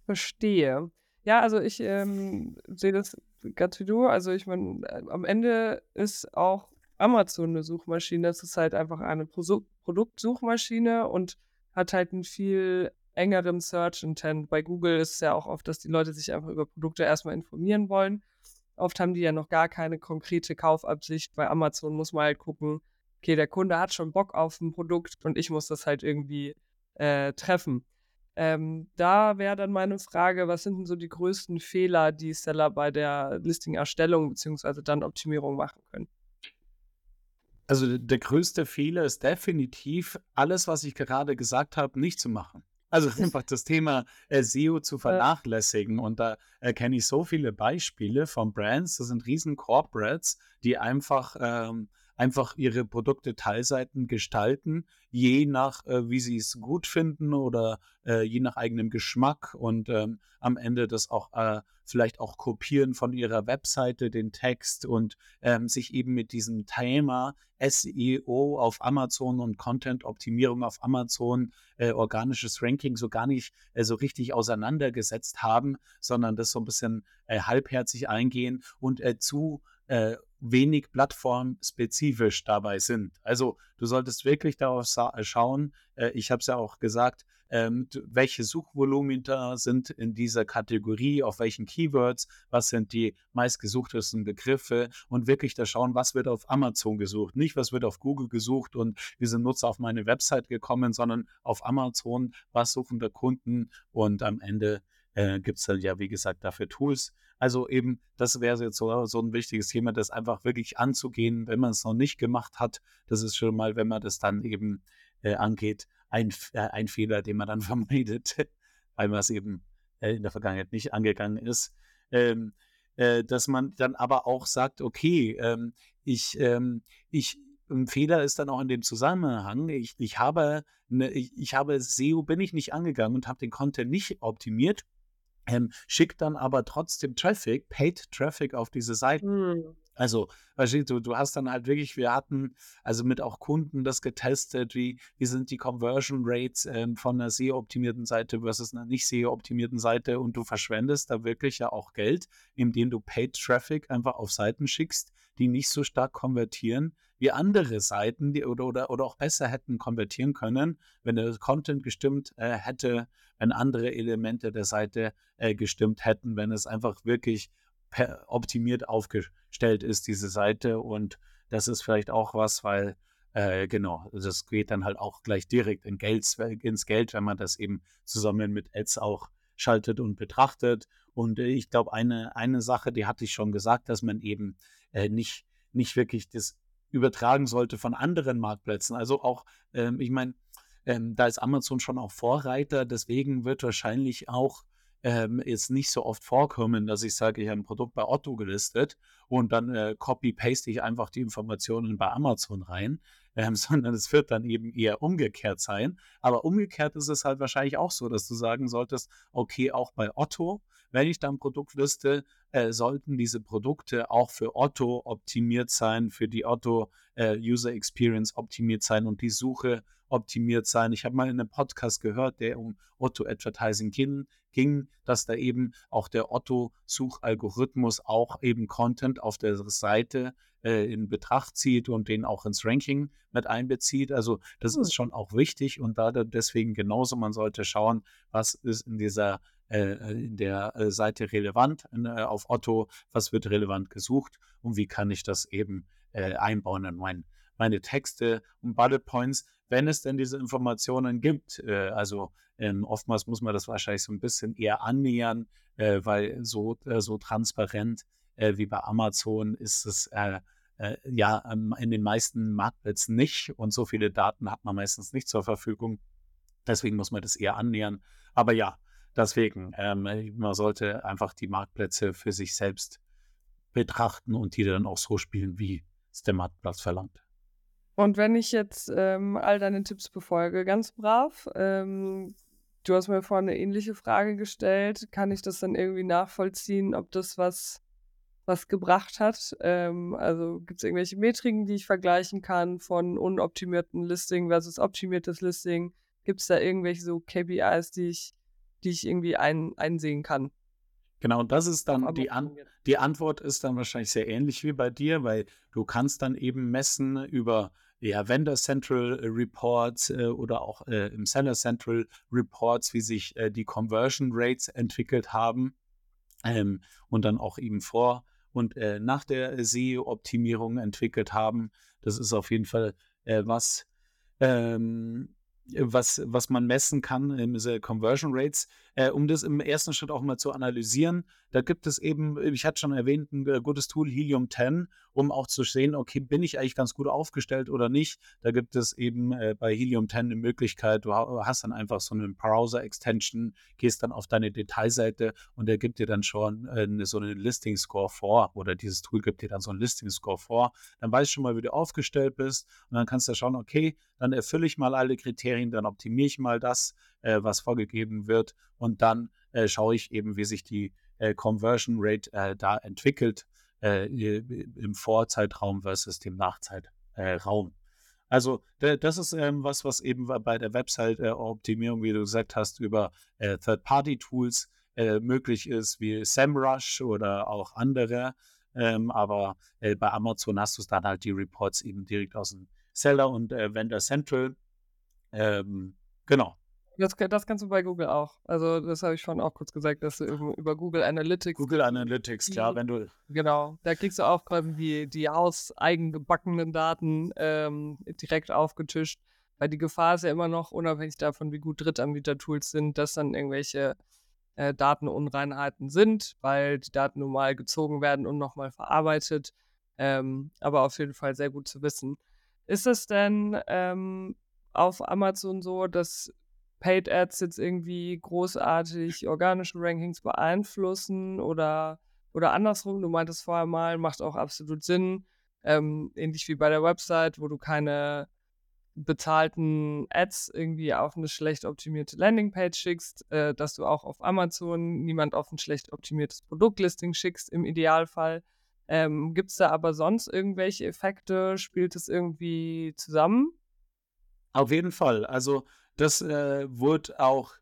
Verstehe. Ja, also ich ähm, sehe das ganz wie du. Also ich meine, äh, am Ende ist auch Amazon eine Suchmaschine. Es ist halt einfach eine Pro Produktsuchmaschine und hat halt ein viel engeren Search Intent. Bei Google ist es ja auch oft, dass die Leute sich einfach über Produkte erstmal informieren wollen. Oft haben die ja noch gar keine konkrete Kaufabsicht. Bei Amazon muss man halt gucken, okay, der Kunde hat schon Bock auf ein Produkt und ich muss das halt irgendwie äh, treffen. Ähm, da wäre dann meine Frage, was sind denn so die größten Fehler, die Seller bei der Listing-Erstellung bzw. dann Optimierung machen können? Also der größte Fehler ist definitiv, alles, was ich gerade gesagt habe, nicht zu machen. Also <laughs> einfach das Thema äh, SEO zu vernachlässigen. Und da äh, kenne ich so viele Beispiele von Brands, das sind riesen Corporates, die einfach ähm, einfach ihre Produkte Teilseiten gestalten, je nach, äh, wie sie es gut finden oder äh, je nach eigenem Geschmack und ähm, am Ende das auch äh, vielleicht auch kopieren von ihrer Webseite, den Text und ähm, sich eben mit diesem Thema SEO auf Amazon und Content-Optimierung auf Amazon, äh, organisches Ranking so gar nicht äh, so richtig auseinandergesetzt haben, sondern das so ein bisschen äh, halbherzig eingehen und zu äh, wenig plattformspezifisch dabei sind. Also du solltest wirklich darauf äh, schauen, äh, ich habe es ja auch gesagt, ähm, welche Suchvolumina sind in dieser Kategorie, auf welchen Keywords, was sind die meistgesuchtesten Begriffe und wirklich da schauen, was wird auf Amazon gesucht. Nicht, was wird auf Google gesucht und wie sind Nutzer auf meine Website gekommen, sondern auf Amazon, was suchen der Kunden und am Ende äh, gibt es dann ja, wie gesagt, dafür Tools. Also eben, das wäre jetzt so, so ein wichtiges Thema, das einfach wirklich anzugehen, wenn man es noch nicht gemacht hat. Das ist schon mal, wenn man das dann eben äh, angeht, ein, äh, ein Fehler, den man dann <laughs> vermeidet, weil man es eben äh, in der Vergangenheit nicht angegangen ist. Ähm, äh, dass man dann aber auch sagt, okay, ähm, ich, ähm, ich, ein Fehler ist dann auch in dem Zusammenhang, ich, ich, habe, ne, ich, ich habe SEO, bin ich nicht angegangen und habe den Content nicht optimiert ähm, schickt dann aber trotzdem Traffic, Paid Traffic auf diese Seiten. Mhm. Also, du, du hast dann halt wirklich, wir hatten also mit auch Kunden das getestet, wie, wie sind die Conversion Rates ähm, von einer SEO-optimierten Seite versus einer nicht SEO-optimierten Seite und du verschwendest da wirklich ja auch Geld, indem du Paid Traffic einfach auf Seiten schickst, die nicht so stark konvertieren wie andere Seiten, die oder, oder, oder auch besser hätten konvertieren können, wenn der Content gestimmt äh, hätte, wenn andere Elemente der Seite äh, gestimmt hätten, wenn es einfach wirklich optimiert aufgestellt ist, diese Seite. Und das ist vielleicht auch was, weil äh, genau, das geht dann halt auch gleich direkt in Geld, ins Geld, wenn man das eben zusammen mit Ads auch schaltet und betrachtet. Und äh, ich glaube, eine, eine Sache, die hatte ich schon gesagt, dass man eben äh, nicht, nicht wirklich das übertragen sollte von anderen Marktplätzen. Also auch, ähm, ich meine, ähm, da ist Amazon schon auch Vorreiter, deswegen wird wahrscheinlich auch ähm, jetzt nicht so oft vorkommen, dass ich sage, ich habe ein Produkt bei Otto gelistet und dann äh, copy-paste ich einfach die Informationen bei Amazon rein, ähm, <laughs> sondern es wird dann eben eher umgekehrt sein. Aber umgekehrt ist es halt wahrscheinlich auch so, dass du sagen solltest, okay, auch bei Otto, wenn ich dann ein Produkt liste, äh, sollten diese Produkte auch für Otto optimiert sein, für die Otto äh, User Experience optimiert sein und die Suche optimiert sein. Ich habe mal in einem Podcast gehört, der um Otto Advertising ging, ging, dass da eben auch der Otto-Suchalgorithmus auch eben Content auf der Seite äh, in Betracht zieht und den auch ins Ranking mit einbezieht. Also das ist hm. schon auch wichtig und da deswegen genauso, man sollte schauen, was ist in dieser in der äh, Seite relevant äh, auf Otto, was wird relevant gesucht und wie kann ich das eben äh, einbauen in mein, meine Texte und Bullet Points, wenn es denn diese Informationen gibt. Äh, also ähm, oftmals muss man das wahrscheinlich so ein bisschen eher annähern, äh, weil so, so transparent wie bei Amazon ist es ja ähm, in den meisten Marktplätzen nicht und so viele Daten hat man meistens nicht zur Verfügung. Deswegen muss man das eher annähern. Aber ja, Deswegen, ähm, äh, man sollte einfach die Marktplätze für sich selbst betrachten und die dann auch so spielen, wie es der Marktplatz verlangt. Und wenn ich jetzt ähm, all deine Tipps befolge, ganz brav, ähm, du hast mir vorhin eine ähnliche Frage gestellt, kann ich das dann irgendwie nachvollziehen, ob das was, was gebracht hat? Ähm, also gibt es irgendwelche Metriken, die ich vergleichen kann von unoptimierten Listing versus optimiertes Listing? Gibt es da irgendwelche so KPIs, die ich die ich irgendwie ein, einsehen kann. Genau, und das ist dann die, An die Antwort ist dann wahrscheinlich sehr ähnlich wie bei dir, weil du kannst dann eben messen über ja, Vendor Central Reports äh, oder auch äh, im Seller Central Reports, wie sich äh, die Conversion Rates entwickelt haben ähm, und dann auch eben vor und äh, nach der SEO-Optimierung entwickelt haben. Das ist auf jeden Fall äh, was, ähm, was, was man messen kann, diese Conversion Rates, äh, um das im ersten Schritt auch mal zu analysieren. Da gibt es eben, ich hatte schon erwähnt, ein äh, gutes Tool, Helium 10, um auch zu sehen, okay, bin ich eigentlich ganz gut aufgestellt oder nicht. Da gibt es eben äh, bei Helium 10 eine Möglichkeit, du hast dann einfach so eine Browser-Extension, gehst dann auf deine Detailseite und der gibt dir dann schon äh, so einen Listing-Score vor oder dieses Tool gibt dir dann so einen Listing-Score vor. Dann weißt du schon mal, wie du aufgestellt bist und dann kannst du schauen, okay, dann erfülle ich mal alle Kriterien, dann optimiere ich mal das, äh, was vorgegeben wird und dann äh, schaue ich eben, wie sich die äh, Conversion Rate äh, da entwickelt äh, im Vorzeitraum versus dem Nachzeitraum. Also das ist ähm, was, was eben bei der Website-Optimierung, wie du gesagt hast, über Third-Party-Tools möglich ist, wie SEMrush oder auch andere. Ähm, aber bei Amazon hast du dann halt die Reports eben direkt aus dem Seller und Vendor Central. Ähm, genau. Das, das kannst du bei Google auch. Also, das habe ich vorhin auch kurz gesagt, dass du über Google Analytics. Google Analytics, klar, wenn du. Genau, da kriegst du auch quasi die, die aus eigengebackenen Daten ähm, direkt aufgetischt. Weil die Gefahr ist ja immer noch, unabhängig davon, wie gut Drittanbieter-Tools sind, dass dann irgendwelche äh, Datenunreinheiten sind, weil die Daten normal gezogen werden und nochmal verarbeitet. Ähm, aber auf jeden Fall sehr gut zu wissen. Ist es denn ähm, auf Amazon so, dass Paid Ads jetzt irgendwie großartig organische Rankings beeinflussen oder, oder andersrum. Du meintest vorher mal, macht auch absolut Sinn. Ähm, ähnlich wie bei der Website, wo du keine bezahlten Ads irgendwie auf eine schlecht optimierte Landingpage schickst, äh, dass du auch auf Amazon niemand auf ein schlecht optimiertes Produktlisting schickst im Idealfall. Ähm, Gibt es da aber sonst irgendwelche Effekte? Spielt es irgendwie zusammen? Auf jeden Fall. Also das äh, wird auch,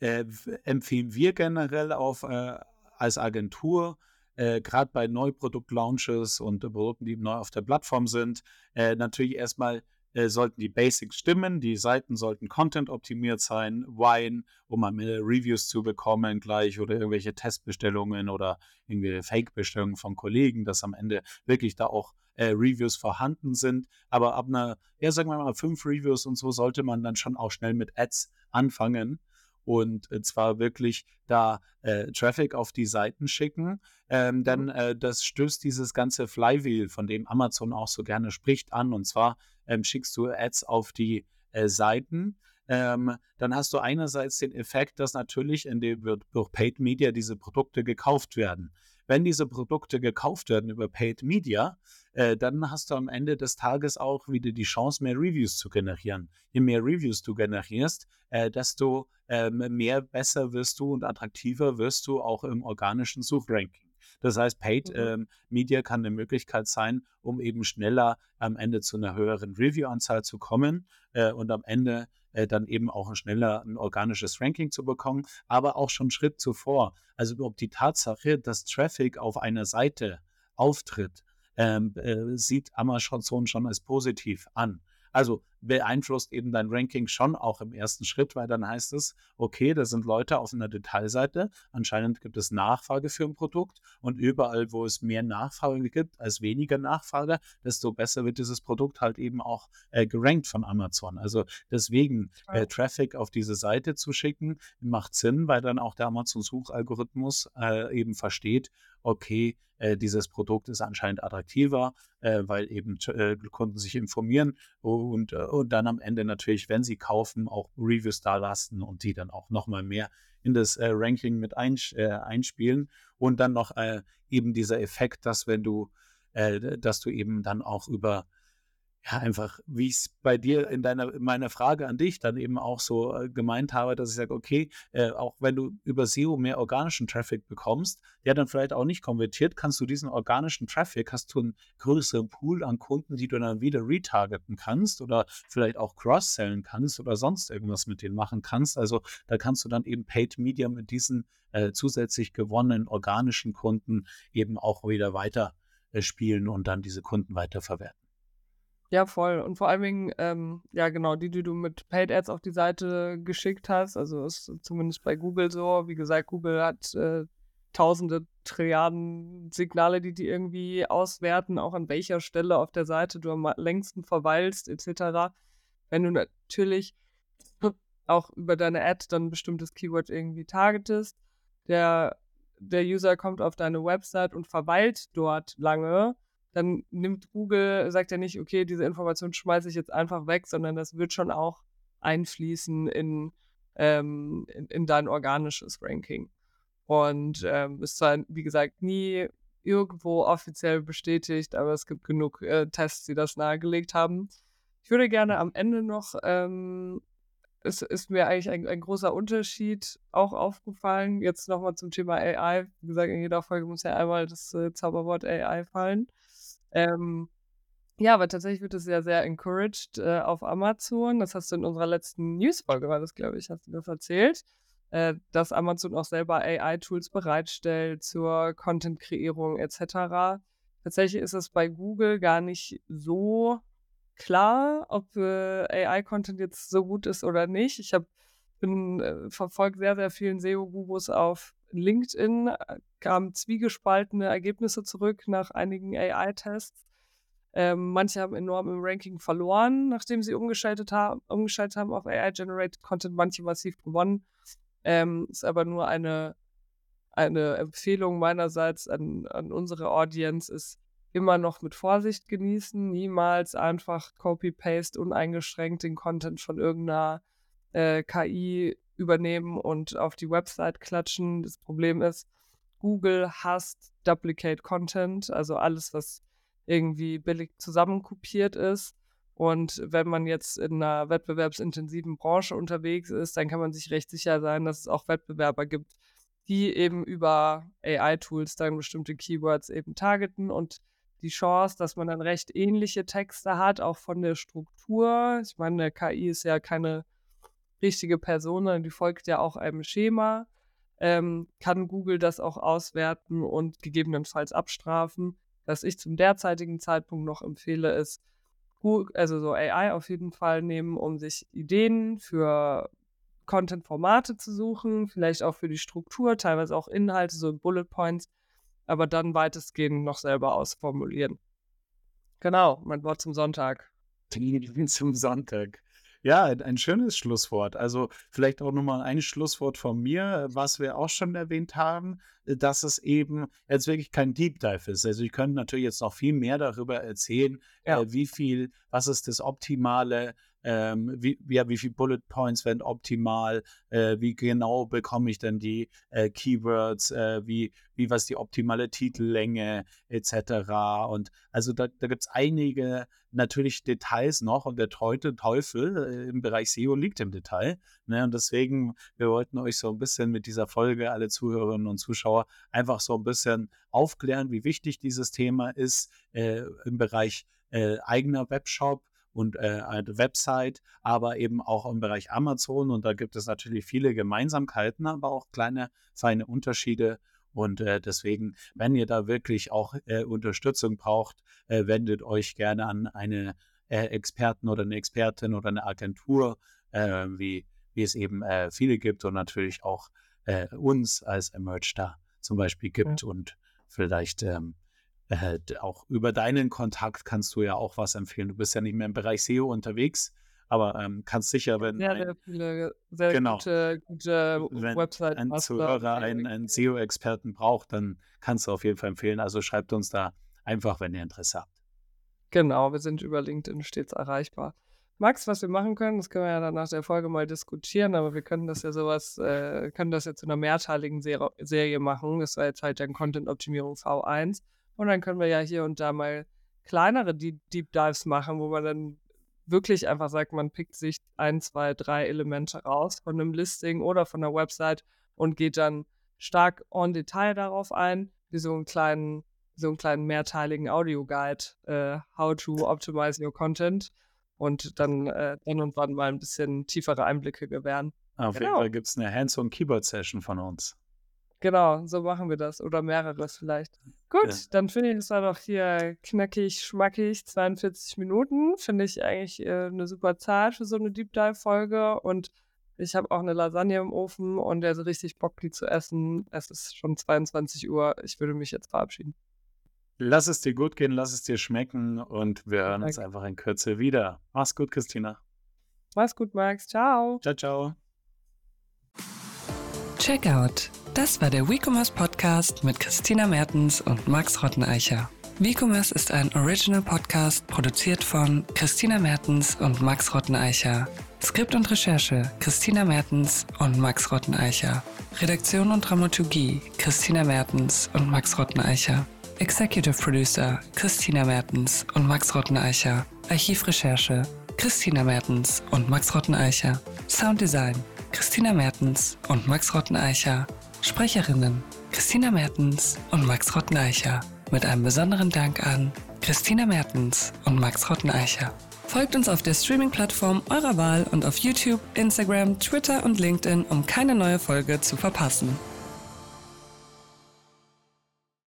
äh, empfehlen wir generell auf, äh, als Agentur, äh, gerade bei Neuprodukt-Launches und Produkten, die neu auf der Plattform sind, äh, natürlich erstmal äh, sollten die Basics stimmen, die Seiten sollten Content-optimiert sein, Wine, um am Ende Reviews zu bekommen gleich oder irgendwelche Testbestellungen oder irgendwelche Fake-Bestellungen von Kollegen, dass am Ende wirklich da auch äh, Reviews vorhanden sind. Aber ab einer, ja, sagen wir mal, fünf Reviews und so sollte man dann schon auch schnell mit Ads anfangen und äh, zwar wirklich da äh, Traffic auf die Seiten schicken, ähm, denn mhm. äh, das stößt dieses ganze Flywheel, von dem Amazon auch so gerne spricht, an. Und zwar ähm, schickst du Ads auf die äh, Seiten. Ähm, dann hast du einerseits den Effekt, dass natürlich in dem, durch Paid Media diese Produkte gekauft werden wenn diese Produkte gekauft werden über Paid Media, äh, dann hast du am Ende des Tages auch wieder die Chance, mehr Reviews zu generieren. Je mehr Reviews du generierst, äh, desto äh, mehr besser wirst du und attraktiver wirst du auch im organischen Suchranking. Das heißt, Paid mhm. ähm, Media kann eine Möglichkeit sein, um eben schneller am Ende zu einer höheren Review-Anzahl zu kommen äh, und am Ende äh, dann eben auch schneller ein organisches Ranking zu bekommen, aber auch schon Schritt zuvor. Also überhaupt die Tatsache, dass Traffic auf einer Seite auftritt, ähm, äh, sieht Amazon schon als positiv an. Also beeinflusst eben dein Ranking schon auch im ersten Schritt, weil dann heißt es, okay, da sind Leute auf einer Detailseite, anscheinend gibt es Nachfrage für ein Produkt und überall, wo es mehr Nachfrage gibt als weniger Nachfrage, desto besser wird dieses Produkt halt eben auch äh, gerankt von Amazon. Also deswegen äh, Traffic auf diese Seite zu schicken, macht Sinn, weil dann auch der Amazon-Suchalgorithmus äh, eben versteht, okay, äh, dieses Produkt ist anscheinend attraktiver, äh, weil eben äh, Kunden sich informieren und, äh, und dann am Ende natürlich, wenn sie kaufen, auch Reviews da lassen und die dann auch nochmal mehr in das äh, Ranking mit einsch äh, einspielen. Und dann noch eben dieser Effekt, dass wenn du, dass du eben dann auch über ja, einfach, wie ich es bei dir in deiner in meiner Frage an dich dann eben auch so äh, gemeint habe, dass ich sage, okay, äh, auch wenn du über SEO mehr organischen Traffic bekommst, der dann vielleicht auch nicht konvertiert, kannst du diesen organischen Traffic, hast du einen größeren Pool an Kunden, die du dann wieder retargeten kannst oder vielleicht auch cross-sellen kannst oder sonst irgendwas mit denen machen kannst. Also da kannst du dann eben Paid Media mit diesen äh, zusätzlich gewonnenen organischen Kunden eben auch wieder weiter äh, spielen und dann diese Kunden weiterverwerten. Ja, voll. Und vor allen Dingen, ähm, ja genau, die, die du mit Paid Ads auf die Seite geschickt hast, also ist zumindest bei Google so. Wie gesagt, Google hat äh, tausende Trilliarden Signale, die die irgendwie auswerten, auch an welcher Stelle auf der Seite du am längsten verweilst, etc. Wenn du natürlich <sniffs> auch über deine Ad dann ein bestimmtes Keyword irgendwie targetest. Der, der User kommt auf deine Website und verweilt dort lange, dann nimmt Google, sagt er nicht, okay, diese Information schmeiße ich jetzt einfach weg, sondern das wird schon auch einfließen in, ähm, in, in, dein organisches Ranking. Und ähm, ist zwar, wie gesagt, nie irgendwo offiziell bestätigt, aber es gibt genug äh, Tests, die das nahegelegt haben. Ich würde gerne am Ende noch, ähm, es ist mir eigentlich ein, ein großer Unterschied auch aufgefallen. Jetzt nochmal zum Thema AI. Wie gesagt, in jeder Folge muss ja einmal das äh, Zauberwort AI fallen. Ähm, ja, aber tatsächlich wird es ja sehr encouraged äh, auf Amazon. Das hast du in unserer letzten News-Folge, war das, glaube ich, hast du das erzählt, äh, dass Amazon auch selber AI-Tools bereitstellt zur Content-Kreierung etc. Tatsächlich ist es bei Google gar nicht so klar, ob äh, AI-Content jetzt so gut ist oder nicht. Ich habe bin äh, verfolgt sehr, sehr vielen SEO-Gurus auf LinkedIn, äh, kamen zwiegespaltene Ergebnisse zurück nach einigen AI-Tests. Ähm, manche haben enorm im Ranking verloren, nachdem sie umgeschaltet, ha umgeschaltet haben auf AI-Generated Content, manche massiv gewonnen. Ähm, ist aber nur eine, eine Empfehlung meinerseits an, an unsere Audience, ist immer noch mit Vorsicht genießen, niemals einfach Copy-Paste uneingeschränkt den Content von irgendeiner äh, KI übernehmen und auf die Website klatschen. Das Problem ist, Google hasst Duplicate Content, also alles, was irgendwie billig zusammenkopiert ist. Und wenn man jetzt in einer wettbewerbsintensiven Branche unterwegs ist, dann kann man sich recht sicher sein, dass es auch Wettbewerber gibt, die eben über AI-Tools dann bestimmte Keywords eben targeten und die Chance, dass man dann recht ähnliche Texte hat, auch von der Struktur. Ich meine, eine KI ist ja keine richtige Person, sondern die folgt ja auch einem Schema. Ähm, kann Google das auch auswerten und gegebenenfalls abstrafen. Was ich zum derzeitigen Zeitpunkt noch empfehle, ist, also so AI auf jeden Fall nehmen, um sich Ideen für Content-Formate zu suchen, vielleicht auch für die Struktur, teilweise auch Inhalte, so Bullet Points, aber dann weitestgehend noch selber ausformulieren. Genau, mein Wort zum Sonntag. <laughs> Zum Sonntag. Ja, ein schönes Schlusswort. Also vielleicht auch nochmal ein Schlusswort von mir, was wir auch schon erwähnt haben, äh, dass es eben jetzt wirklich kein Deep Dive ist. Also ich könnte natürlich jetzt noch viel mehr darüber erzählen, ja. äh, wie viel, was ist das optimale ähm, wie, ja, wie viele Bullet Points werden optimal, äh, wie genau bekomme ich denn die äh, Keywords, äh, wie, wie was die optimale Titellänge etc. Und also da, da gibt es einige natürlich Details noch und der Teute, Teufel äh, im Bereich SEO liegt im Detail. Ne? Und deswegen, wir wollten euch so ein bisschen mit dieser Folge, alle Zuhörerinnen und Zuschauer, einfach so ein bisschen aufklären, wie wichtig dieses Thema ist äh, im Bereich äh, eigener Webshop, und äh, eine Website, aber eben auch im Bereich Amazon. Und da gibt es natürlich viele Gemeinsamkeiten, aber auch kleine, feine Unterschiede. Und äh, deswegen, wenn ihr da wirklich auch äh, Unterstützung braucht, äh, wendet euch gerne an eine äh, Experten oder eine Expertin oder eine Agentur, äh, wie, wie es eben viele gibt und natürlich auch uns als Emerge da zum Beispiel gibt. Ja. Und vielleicht ähm, äh, auch über deinen Kontakt kannst du ja auch was empfehlen. Du bist ja nicht mehr im Bereich SEO unterwegs, aber ähm, kannst sicher, wenn sehr, sehr viele sehr genau, gute, gute wenn Website ein Zuhörer einen, einen SEO-Experten braucht, dann kannst du auf jeden Fall empfehlen. Also schreibt uns da einfach, wenn ihr Interesse habt. Genau, wir sind über LinkedIn stets erreichbar. Max, was wir machen können, das können wir ja dann nach der Folge mal diskutieren, aber wir können das ja sowas, äh, können das jetzt in einer mehrteiligen Ser Serie machen. Das war jetzt halt dann Content-Optimierung V1. Und dann können wir ja hier und da mal kleinere Deep Dives machen, wo man dann wirklich einfach sagt, man pickt sich ein, zwei, drei Elemente raus von einem Listing oder von der Website und geht dann stark on Detail darauf ein, wie so einen kleinen, so einen kleinen mehrteiligen Audio-Guide, äh, How to Optimize Your Content und dann, äh, dann und wann mal ein bisschen tiefere Einblicke gewähren. Auf genau. jeden Fall gibt es eine Hands-on-Keyboard-Session von uns. Genau, so machen wir das. Oder mehreres vielleicht. Gut, ja. dann finde ich, es war doch hier knackig, schmackig, 42 Minuten. Finde ich eigentlich äh, eine super Zahl für so eine Deep Dive-Folge. Und ich habe auch eine Lasagne im Ofen und der ist richtig Bock, die zu essen. Es ist schon 22 Uhr. Ich würde mich jetzt verabschieden. Lass es dir gut gehen, lass es dir schmecken und wir hören Danke. uns einfach in Kürze wieder. Mach's gut, Christina. Mach's gut, Max. Ciao. Ciao, ciao. Checkout. Das war der WeCommerce Podcast mit Christina Mertens und Max Rotteneicher. WeCommerce ist ein Original Podcast produziert von Christina Mertens und Max Rotteneicher. Skript und Recherche Christina Mertens und Max Rotteneicher. Redaktion und Dramaturgie Christina Mertens und Max Rotteneicher. Executive Producer Christina Mertens und Max Rotteneicher. Archivrecherche Christina Mertens und Max Rotteneicher. Sounddesign Christina Mertens und Max Rotteneicher. Sprecherinnen Christina Mertens und Max Rotteneicher. Mit einem besonderen Dank an Christina Mertens und Max Rotteneicher. Folgt uns auf der Streaming-Plattform eurer Wahl und auf YouTube, Instagram, Twitter und LinkedIn, um keine neue Folge zu verpassen.